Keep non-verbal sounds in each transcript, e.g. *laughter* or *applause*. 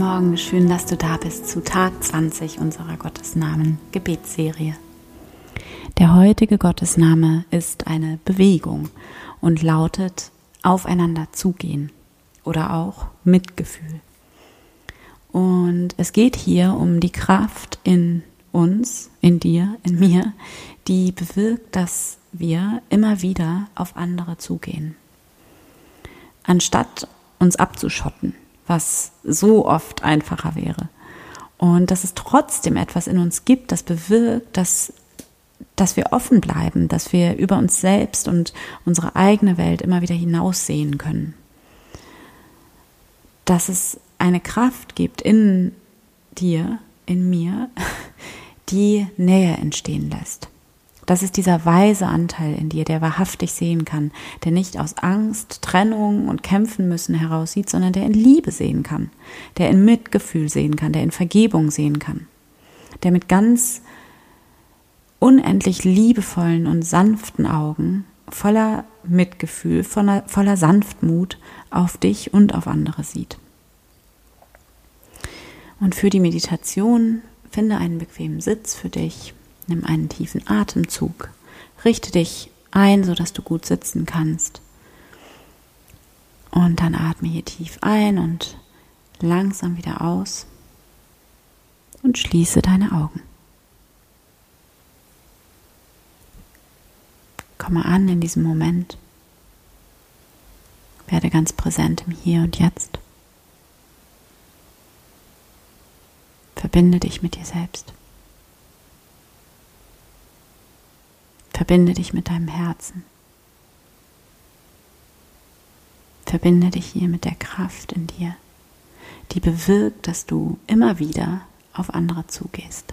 Morgen, schön, dass du da bist zu Tag 20 unserer Gottesnamen Gebetsserie. Der heutige Gottesname ist eine Bewegung und lautet aufeinander zugehen oder auch Mitgefühl. Und es geht hier um die Kraft in uns, in dir, in mir, die bewirkt, dass wir immer wieder auf andere zugehen. Anstatt uns abzuschotten, was so oft einfacher wäre. Und dass es trotzdem etwas in uns gibt, das bewirkt, dass, dass wir offen bleiben, dass wir über uns selbst und unsere eigene Welt immer wieder hinaussehen können. Dass es eine Kraft gibt in dir, in mir, *laughs* die Nähe entstehen lässt. Das ist dieser weise Anteil in dir, der wahrhaftig sehen kann, der nicht aus Angst, Trennung und Kämpfen müssen heraussieht, sondern der in Liebe sehen kann, der in Mitgefühl sehen kann, der in Vergebung sehen kann, der mit ganz unendlich liebevollen und sanften Augen, voller Mitgefühl, voller, voller Sanftmut auf dich und auf andere sieht. Und für die Meditation finde einen bequemen Sitz für dich Nimm einen tiefen Atemzug. Richte dich ein, sodass du gut sitzen kannst. Und dann atme hier tief ein und langsam wieder aus. Und schließe deine Augen. Komme an in diesem Moment. Werde ganz präsent im Hier und Jetzt. Verbinde dich mit dir selbst. Verbinde dich mit deinem Herzen. Verbinde dich hier mit der Kraft in dir, die bewirkt, dass du immer wieder auf andere zugehst.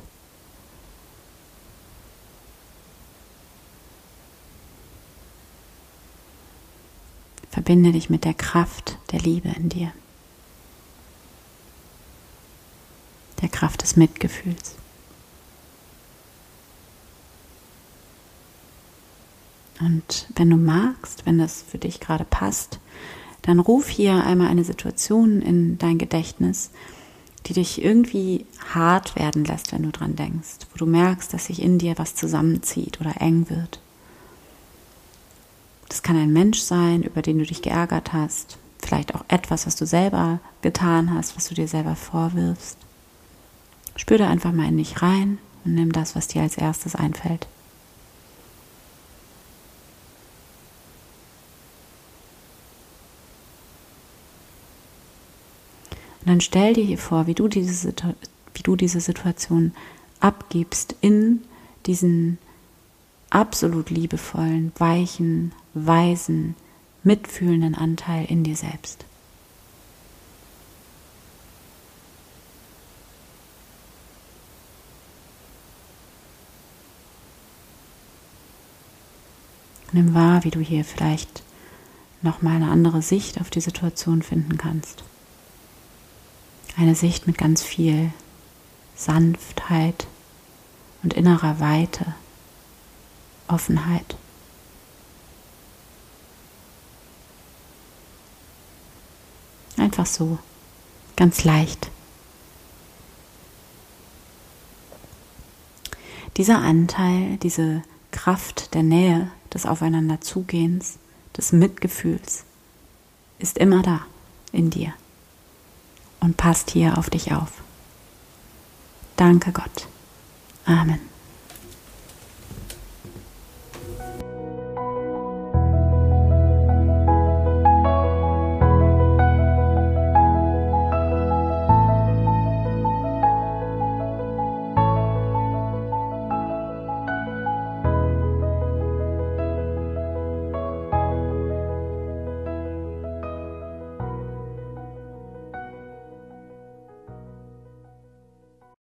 Verbinde dich mit der Kraft der Liebe in dir, der Kraft des Mitgefühls. Und wenn du magst, wenn das für dich gerade passt, dann ruf hier einmal eine Situation in dein Gedächtnis, die dich irgendwie hart werden lässt, wenn du dran denkst, wo du merkst, dass sich in dir was zusammenzieht oder eng wird. Das kann ein Mensch sein, über den du dich geärgert hast, vielleicht auch etwas, was du selber getan hast, was du dir selber vorwirfst. Spür da einfach mal in dich rein und nimm das, was dir als erstes einfällt. Und dann stell dir hier vor, wie du diese, wie du diese Situation abgibst in diesen absolut liebevollen, weichen, weisen, mitfühlenden Anteil in dir selbst. Nimm wahr, wie du hier vielleicht nochmal eine andere Sicht auf die Situation finden kannst. Eine Sicht mit ganz viel Sanftheit und innerer Weite, Offenheit. Einfach so, ganz leicht. Dieser Anteil, diese Kraft der Nähe, des Aufeinanderzugehens, des Mitgefühls ist immer da in dir und passt hier auf dich auf. Danke Gott. Amen.